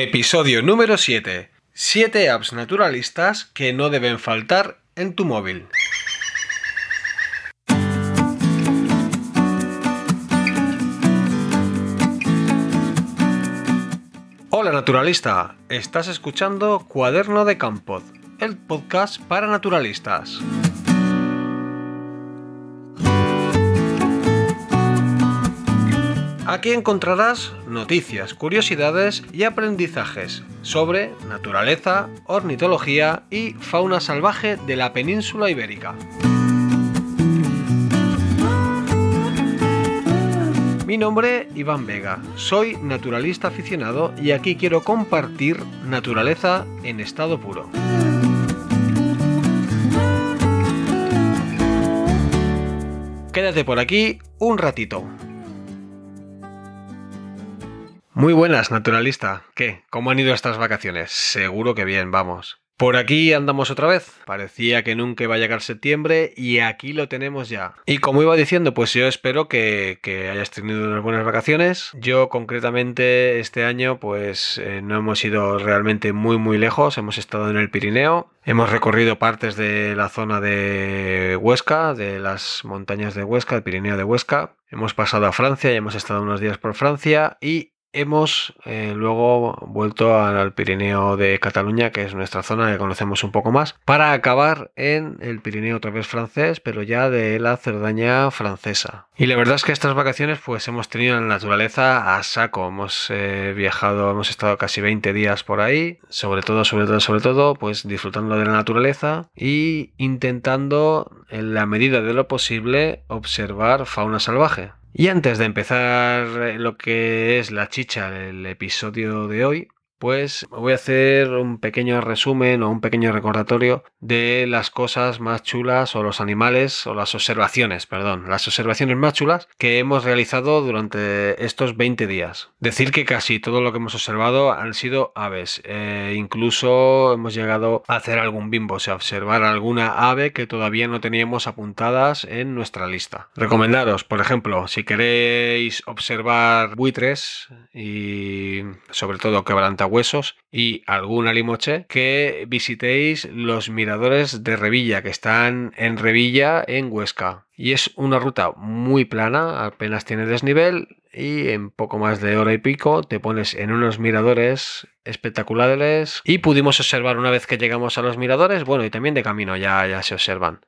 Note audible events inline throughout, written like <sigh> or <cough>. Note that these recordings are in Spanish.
Episodio número 7. 7 apps naturalistas que no deben faltar en tu móvil. Hola naturalista, estás escuchando Cuaderno de Campos, el podcast para naturalistas. Aquí encontrarás noticias, curiosidades y aprendizajes sobre naturaleza, ornitología y fauna salvaje de la península ibérica. Mi nombre es Iván Vega, soy naturalista aficionado y aquí quiero compartir naturaleza en estado puro. Quédate por aquí un ratito. Muy buenas, naturalista. ¿Qué? ¿Cómo han ido estas vacaciones? Seguro que bien, vamos. Por aquí andamos otra vez. Parecía que nunca iba a llegar septiembre y aquí lo tenemos ya. Y como iba diciendo, pues yo espero que, hayas tenido unas buenas vacaciones. Yo concretamente este año pues eh, no hemos ido realmente muy muy lejos. Hemos estado en el Pirineo. Hemos recorrido partes de la zona de Huesca, de las montañas de Huesca, el Pirineo de Huesca. Hemos pasado a Francia y hemos estado unos días por Francia y Hemos eh, luego vuelto al Pirineo de Cataluña, que es nuestra zona que conocemos un poco más, para acabar en el Pirineo otra vez francés, pero ya de la Cerdaña francesa. Y la verdad es que estas vacaciones pues hemos tenido la naturaleza a saco, hemos eh, viajado, hemos estado casi 20 días por ahí, sobre todo, sobre todo, sobre todo, pues disfrutando de la naturaleza y intentando en la medida de lo posible observar fauna salvaje. Y antes de empezar eh, lo que es la chicha del episodio de hoy, pues voy a hacer un pequeño resumen o un pequeño recordatorio de las cosas más chulas o los animales o las observaciones, perdón, las observaciones más chulas que hemos realizado durante estos 20 días. Decir que casi todo lo que hemos observado han sido aves, e incluso hemos llegado a hacer algún bimbo, o sea, observar alguna ave que todavía no teníamos apuntadas en nuestra lista. Recomendaros, por ejemplo, si queréis observar buitres y sobre todo quebranta huesos y alguna limoche, que visitéis los miradores de Revilla, que están en Revilla, en Huesca. Y es una ruta muy plana, apenas tiene desnivel y en poco más de hora y pico te pones en unos miradores espectaculares y pudimos observar una vez que llegamos a los miradores, bueno, y también de camino ya, ya se observan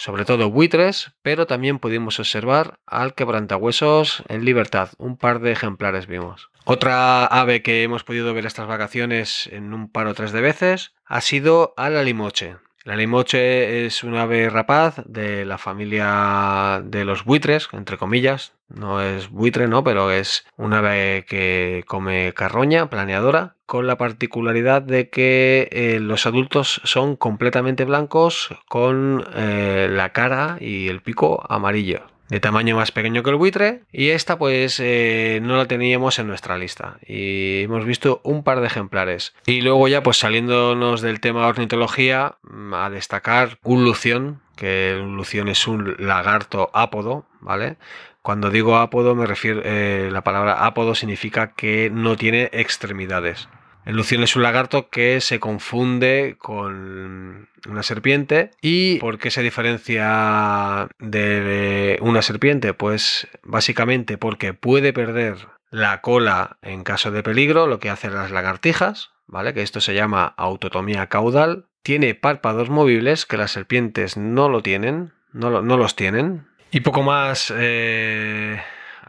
sobre todo buitres, pero también pudimos observar al quebrantahuesos en libertad. Un par de ejemplares vimos. Otra ave que hemos podido ver estas vacaciones en un par o tres de veces ha sido a la limoche. La limoche es un ave rapaz de la familia de los buitres, entre comillas. No es buitre, ¿no? Pero es un ave que come carroña, planeadora, con la particularidad de que eh, los adultos son completamente blancos con eh, la cara y el pico amarillo de tamaño más pequeño que el buitre y esta pues eh, no la teníamos en nuestra lista. Y hemos visto un par de ejemplares. Y luego ya pues saliéndonos del tema ornitología mm, a destacar un lución que un lución es un lagarto ápodo vale cuando digo ápodo me refiero eh, la palabra ápodo significa que no tiene extremidades el lución es un lagarto que se confunde con una serpiente. ¿Y por qué se diferencia de una serpiente? Pues básicamente porque puede perder la cola en caso de peligro, lo que hacen las lagartijas, ¿vale? Que esto se llama autotomía caudal. Tiene párpados movibles que las serpientes no lo tienen, no, no los tienen. Y poco más... Eh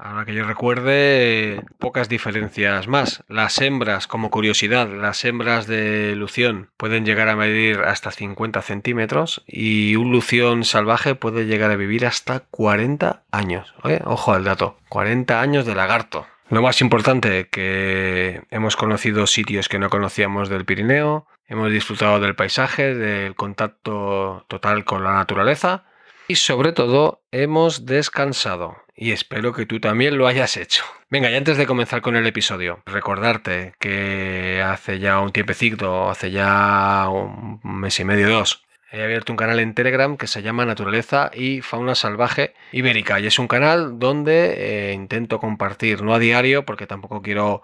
Ahora que yo recuerde, pocas diferencias más. Las hembras, como curiosidad, las hembras de lución pueden llegar a medir hasta 50 centímetros y un lución salvaje puede llegar a vivir hasta 40 años. Ojo al dato, 40 años de lagarto. Lo más importante, que hemos conocido sitios que no conocíamos del Pirineo, hemos disfrutado del paisaje, del contacto total con la naturaleza y sobre todo hemos descansado y espero que tú también lo hayas hecho. Venga, y antes de comenzar con el episodio, recordarte que hace ya un tiempecito, hace ya un mes y medio, dos, he abierto un canal en Telegram que se llama Naturaleza y Fauna Salvaje Ibérica y es un canal donde eh, intento compartir, no a diario porque tampoco quiero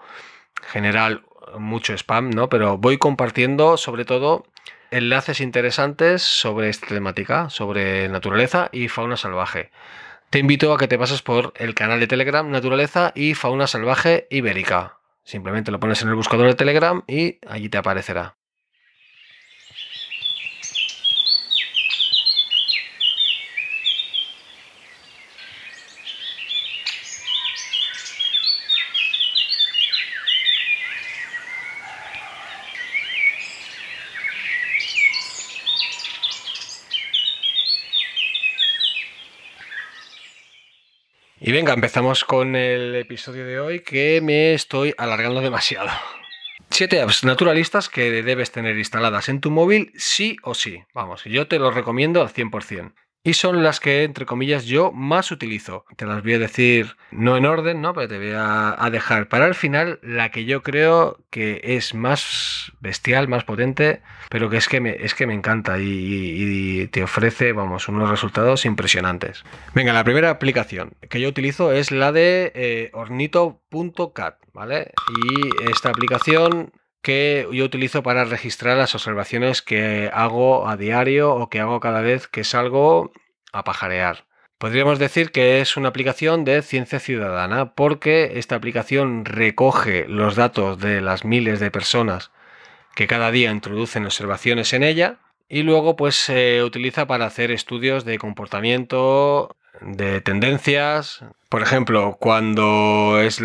generar mucho spam, ¿no? Pero voy compartiendo sobre todo enlaces interesantes sobre esta temática, sobre naturaleza y fauna salvaje. Te invito a que te pases por el canal de Telegram Naturaleza y Fauna Salvaje Ibérica. Simplemente lo pones en el buscador de Telegram y allí te aparecerá. Y venga, empezamos con el episodio de hoy que me estoy alargando demasiado. Siete apps naturalistas que debes tener instaladas en tu móvil sí o sí. Vamos, yo te lo recomiendo al 100% y son las que, entre comillas, yo más utilizo. Te las voy a decir no en orden, ¿no? Pero te voy a, dejar para el final la que yo creo que es más bestial, más potente, pero que es que me, es que me encanta y, te ofrece, vamos, unos resultados impresionantes. Venga, la primera aplicación que yo utilizo es la de eh, ornito.cat, ¿vale? Y esta aplicación que yo utilizo para registrar las observaciones que hago a diario o que hago cada vez que salgo a pajarear. Podríamos decir que es una aplicación de ciencia ciudadana porque esta aplicación recoge los datos de las miles de personas que cada día introducen observaciones en ella y luego pues se utiliza para hacer estudios de comportamiento, de tendencias. Por ejemplo, cuando es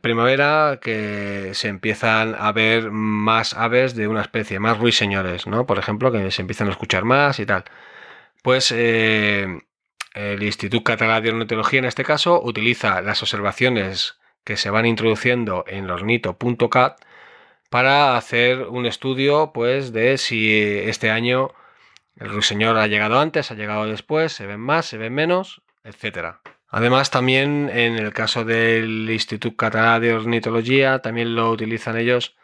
primavera que se empiezan a ver más aves de una especie, más ruiseñores, ¿no? Por ejemplo, que se empiezan a escuchar más y tal. Pues eh, el Instituto Catalán de Ornitología en este caso utiliza las observaciones que se van introduciendo en lornito.cat para hacer un estudio pues de si este año el ruiseñor ha llegado antes, ha llegado después, se ven más, se ven menos, etcétera. Además, también en el caso del Instituto Catalán de Ornitología, también lo utilizan ellos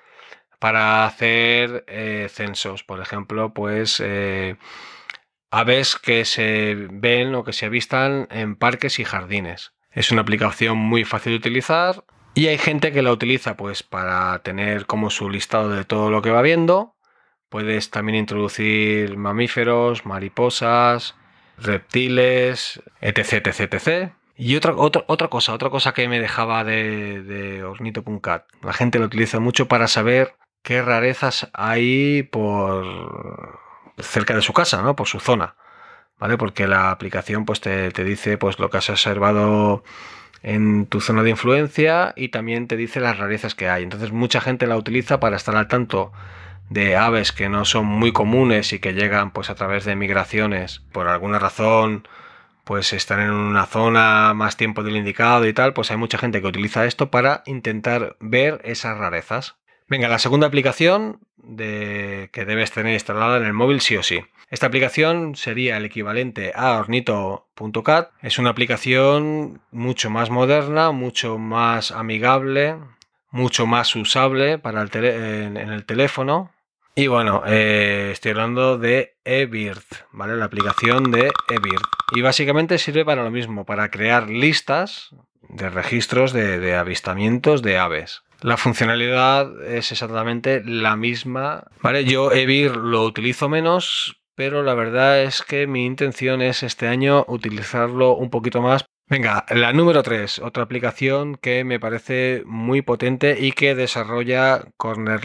para hacer eh, censos. Por ejemplo, pues eh, aves que se ven o que se avistan en parques y jardines. Es una aplicación muy fácil de utilizar y hay gente que la utiliza pues para tener como su listado de todo lo que va viendo. Puedes también introducir mamíferos, mariposas, reptiles, etc, etc, etc. Y otra, otra, otra cosa, otra cosa que me dejaba de, de Ornito.cat. La gente lo utiliza mucho para saber qué rarezas hay por cerca de su casa, ¿no? Por su zona. ¿Vale? Porque la aplicación pues, te, te dice pues, lo que has observado en tu zona de influencia y también te dice las rarezas que hay. Entonces mucha gente la utiliza para estar al tanto de aves que no son muy comunes y que llegan pues a través de migraciones por alguna razón pues están en una zona más tiempo del indicado y tal, pues hay mucha gente que utiliza esto para intentar ver esas rarezas. Venga, la segunda aplicación de, que debes tener instalada en el móvil sí o sí. Esta aplicación sería el equivalente a ornito.cat. Es una aplicación mucho más moderna, mucho más amigable, mucho más usable para el en el teléfono y bueno, eh, estoy hablando de eBird, ¿vale? La aplicación de eBird. Y básicamente sirve para lo mismo, para crear listas de registros de, avistamientos de aves. La funcionalidad es exactamente la misma, ¿vale? Yo eBird lo utilizo menos, pero la verdad es que mi intención es este año utilizarlo un poquito más. Venga, la número 3, otra aplicación que me parece muy potente y que desarrolla Corner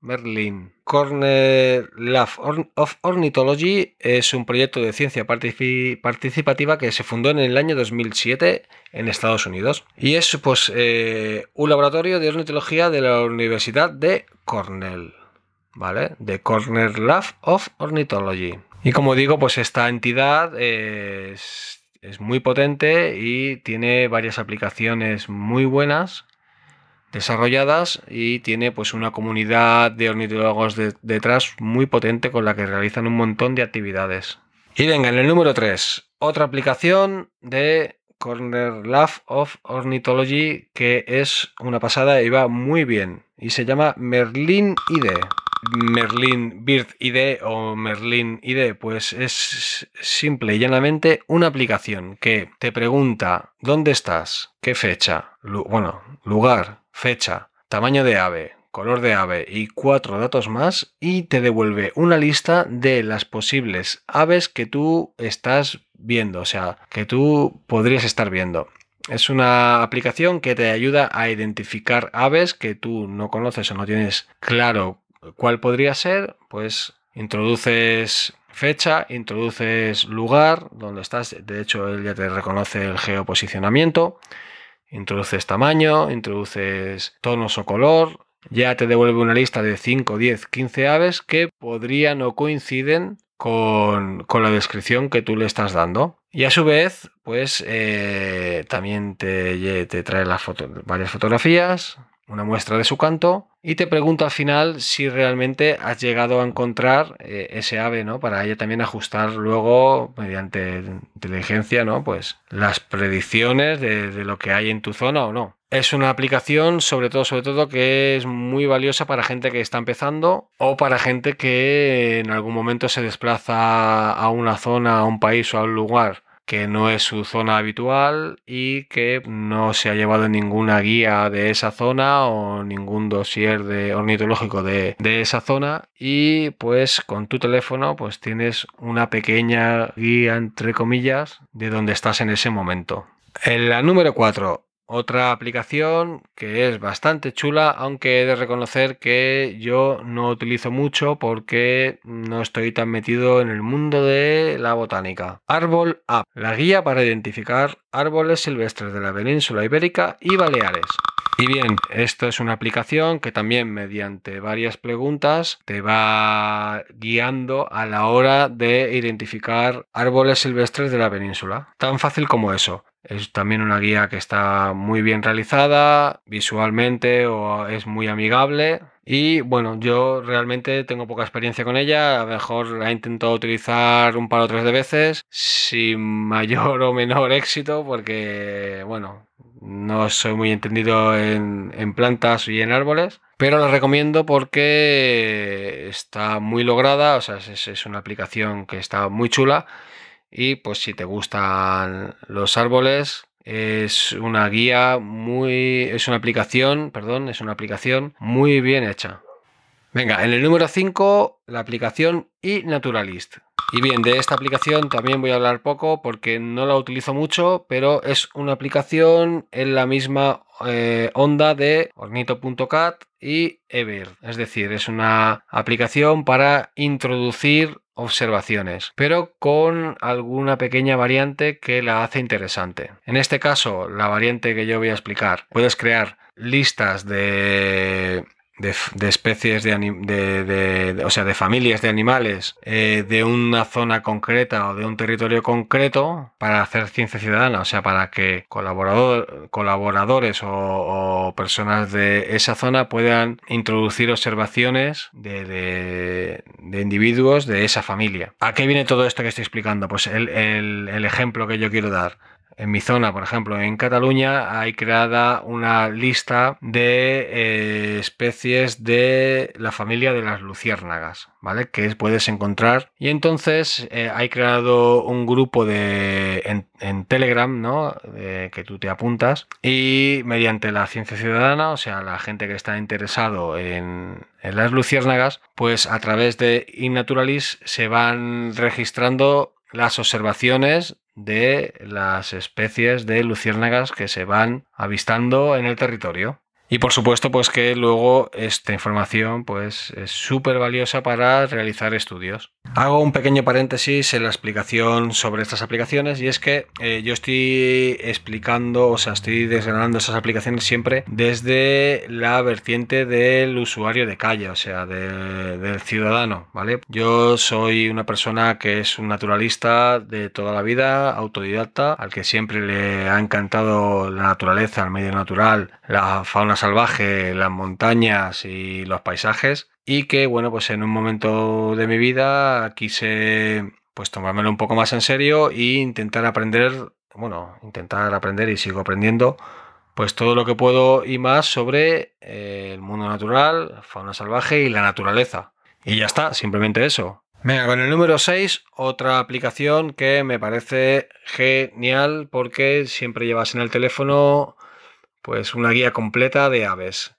Lab Merlin. Corner Lab of Ornithology es un proyecto de ciencia participativa que se fundó en el año 2007 en Estados Unidos y es pues eh, un laboratorio de ornitología de la Universidad de Cornell, ¿vale? De Corner Lab of Ornithology. Y como digo, pues esta entidad es muy potente y tiene varias aplicaciones muy buenas desarrolladas y tiene pues una comunidad de ornitólogos detrás muy potente con la que realizan un montón de actividades. Y venga, en el número 3, otra aplicación de Corner Lab of Ornithology que es una pasada y va muy bien y se llama Merlin ID. Merlin Bird ID o Merlin ID, pues es simple y llanamente una aplicación que te pregunta dónde estás, qué fecha, bueno, lugar, fecha, tamaño de ave, color de ave y cuatro datos más y te devuelve una lista de las posibles aves que tú estás viendo, o sea, que tú podrías estar viendo. Es una aplicación que te ayuda a identificar aves que tú no conoces o no tienes claro cuál podría ser, pues introduces fecha, introduces lugar donde estás, de hecho él ya te reconoce el geoposicionamiento, introduces tamaño, introduces tonos o color, ya te devuelve una lista de 5, 10, 15 aves que podrían o coinciden con, la descripción que tú le estás dando. Y a su vez, pues eh, también te, te trae las varias fotografías, una muestra de su canto y te pregunta al final si realmente has llegado a encontrar eh, ese ave, ¿no? Para ella también ajustar luego, mediante inteligencia, ¿no? Pues las predicciones de, de, lo que hay en tu zona o no. Es una aplicación, sobre todo, sobre todo, que es muy valiosa para gente que está empezando o para gente que en algún momento se desplaza a una zona, a un país o a un lugar que no es su zona habitual y que no se ha llevado ninguna guía de esa zona o ningún dossier de ornitológico de, de, esa zona y pues con tu teléfono pues tienes una pequeña guía entre comillas de donde estás en ese momento. En la número 4, otra aplicación que es bastante chula, aunque he de reconocer que yo no utilizo mucho porque no estoy tan metido en el mundo de la botánica. Árbol App, la guía para identificar árboles silvestres de la península ibérica y Baleares. Y bien, esto es una aplicación que también mediante varias preguntas te va guiando a la hora de identificar árboles silvestres de la península. Tan fácil como eso. Es también una guía que está muy bien realizada visualmente o es muy amigable. Y bueno, yo realmente tengo poca experiencia con ella. A lo mejor la he intentado utilizar un par o tres de veces sin <laughs> mayor o menor éxito porque, bueno, no soy muy entendido en, en plantas y en árboles. Pero la recomiendo porque está muy lograda, o sea, es, es una aplicación que está muy chula y pues si te gustan los árboles, es una guía muy. es una aplicación, perdón, es una aplicación muy bien hecha. Venga, en el número 5, la aplicación eNaturalist. Y bien, de esta aplicación también voy a hablar poco porque no la utilizo mucho, pero es una aplicación en la misma eh, onda de Ornito.cat y Ever. Es decir, es una aplicación para introducir observaciones, pero con alguna pequeña variante que la hace interesante. En este caso, la variante que yo voy a explicar, puedes crear listas de de, especies de, o sea, de familias de animales eh, de una zona concreta o de un territorio concreto para hacer ciencia ciudadana, o sea, para que colaborador, colaboradores o, personas de esa zona puedan introducir observaciones de, individuos de esa familia. ¿A qué viene todo esto que estoy explicando? Pues el ejemplo que yo quiero dar en mi zona, por ejemplo, en Cataluña, hay creada una lista de eh, especies de la familia de las luciérnagas, ¿vale? Que puedes encontrar. Y entonces eh, hay creado un grupo de, en, Telegram, ¿no? que tú te apuntas y mediante la ciencia ciudadana, o sea, la gente que está interesado en, en las luciérnagas, pues a través de Innaturalis se van registrando las observaciones de las especies de luciérnagas que se van avistando en el territorio. Y por supuesto, pues que luego esta información pues, es súper valiosa para realizar estudios. Hago un pequeño paréntesis en la explicación sobre estas aplicaciones y es que eh, yo estoy explicando, o sea, estoy desgranando esas aplicaciones siempre desde la vertiente del usuario de calle, o sea, del ciudadano, ¿vale? Yo soy una persona que es un naturalista de toda la vida, autodidacta, al que siempre le ha encantado la naturaleza, el medio natural, la fauna salvaje, las montañas y los paisajes y que bueno pues en un momento de mi vida quise pues tomármelo un poco más en serio e intentar aprender bueno intentar aprender y sigo aprendiendo pues todo lo que puedo y más sobre eh, el mundo natural, fauna salvaje y la naturaleza. Y ya está, simplemente eso. Venga, con el número 6, otra aplicación que me parece genial porque siempre llevas en el teléfono pues una guía completa de aves.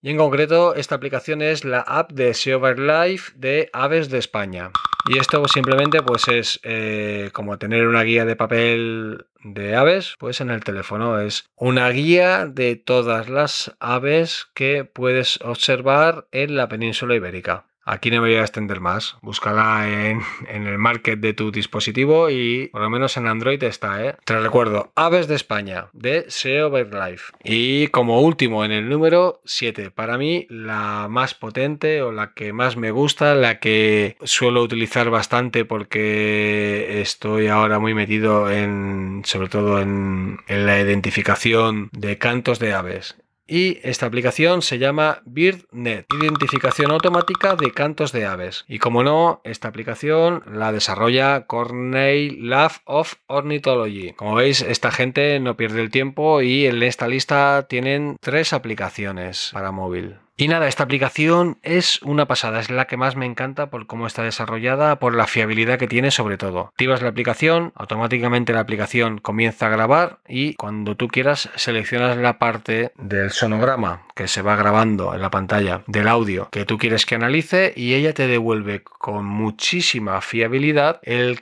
Y en concreto, esta aplicación es la app de SEO Life de Aves de España. Y esto simplemente pues es eh, como tener una guía de papel de aves, pues en el teléfono es una guía de todas las aves que puedes observar en la península ibérica. Aquí no me voy a extender más. Búscala en, el market de tu dispositivo y por lo menos en Android está, ¿eh? Te recuerdo, Aves de España, de SEO Life. Y como último, en el número 7, para mí la más potente o la que más me gusta, la que suelo utilizar bastante porque estoy ahora muy metido en, sobre todo en la identificación de cantos de aves y esta aplicación se llama BirdNet, identificación automática de cantos de aves. Y como no, esta aplicación la desarrolla Cornell Lab of Ornithology. Como veis, esta gente no pierde el tiempo y en esta lista tienen tres aplicaciones para móvil. Y nada, esta aplicación es una pasada, es la que más me encanta por cómo está desarrollada, por la fiabilidad que tiene sobre todo. Activas la aplicación, automáticamente la aplicación comienza a grabar y cuando tú quieras seleccionas la parte del sonograma que se va grabando en la pantalla del audio que tú quieres que analice y ella te devuelve con muchísima fiabilidad el,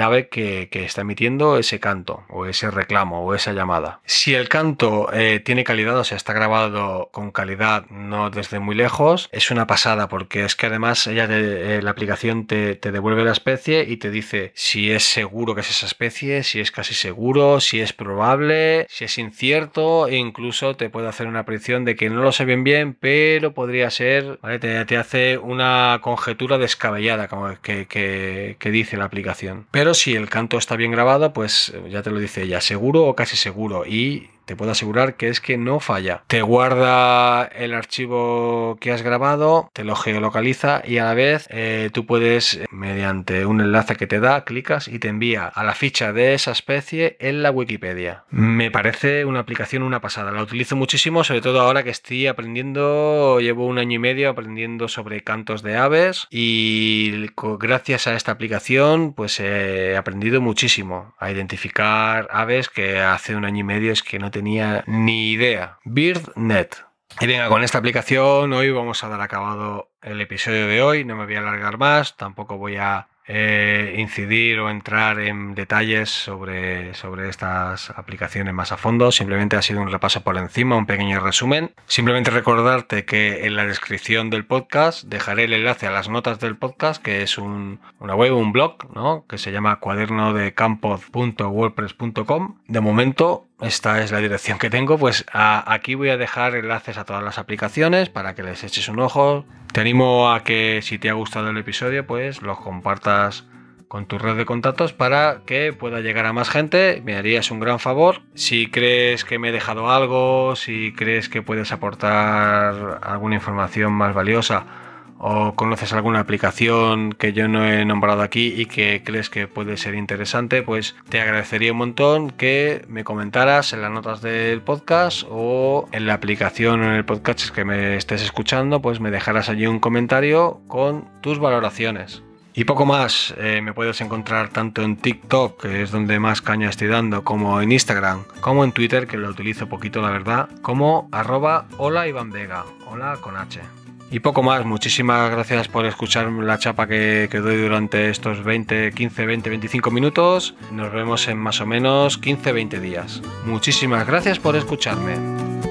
ave que, está emitiendo ese canto o ese reclamo o esa llamada. Si el canto eh, tiene calidad, o sea, está grabado con calidad, no desde muy lejos, es una pasada porque es que además ella eh, la aplicación te, devuelve la especie y te dice si es seguro que es esa especie, si es casi seguro, si es probable, si es incierto e incluso te puede hacer una predicción de que no lo sé bien pero podría ser, te, hace una conjetura descabellada como que, que dice la aplicación. Pero si el canto está bien grabado, pues ya te lo dice ella, seguro o casi seguro. Y te puedo asegurar que es que no falla. Te guarda el archivo que has grabado, te lo geolocaliza y a la vez eh, tú puedes, mediante un enlace que te da, clicas y te envía a la ficha de esa especie en la Wikipedia. Me parece una aplicación una pasada. La utilizo muchísimo, sobre todo ahora que estoy aprendiendo, llevo un año y medio aprendiendo sobre cantos de aves y gracias a esta aplicación pues he aprendido muchísimo a identificar aves que hace un año y medio es que no te ni idea. BirdNet. Y venga, con esta aplicación hoy vamos a dar acabado el episodio de hoy. No me voy a alargar más, tampoco voy a eh, incidir o entrar en detalles sobre, sobre estas aplicaciones más a fondo. Simplemente ha sido un repaso por encima, un pequeño resumen. Simplemente recordarte que en la descripción del podcast dejaré el enlace a las notas del podcast, que es una web, un blog, ¿no? que se llama cuaderno de De momento esta es la dirección que tengo, pues aquí voy a dejar enlaces a todas las aplicaciones para que les eches un ojo, te animo a que si te ha gustado el episodio, pues los compartas con tu red de contactos para que pueda llegar a más gente. Me harías un gran favor. Si crees que me he dejado algo, si crees que puedes aportar alguna información más valiosa o conoces alguna aplicación que yo no he nombrado aquí y que crees que puede ser interesante, pues te agradecería un montón que me comentaras en las notas del podcast o en la aplicación en el podcast que me estés escuchando, pues me dejaras allí un comentario con tus valoraciones. Y poco más, eh, me puedes encontrar tanto en TikTok, que es donde más caña estoy dando, como en Instagram, como en Twitter, que lo utilizo poquito la verdad, como arroba hola Iván Vega, hola con H. Y poco más, muchísimas gracias por escuchar la chapa que, que, doy durante estos 20, 15, 20, 25 minutos. Nos vemos en más o menos 15, 20 días. Muchísimas gracias por escucharme.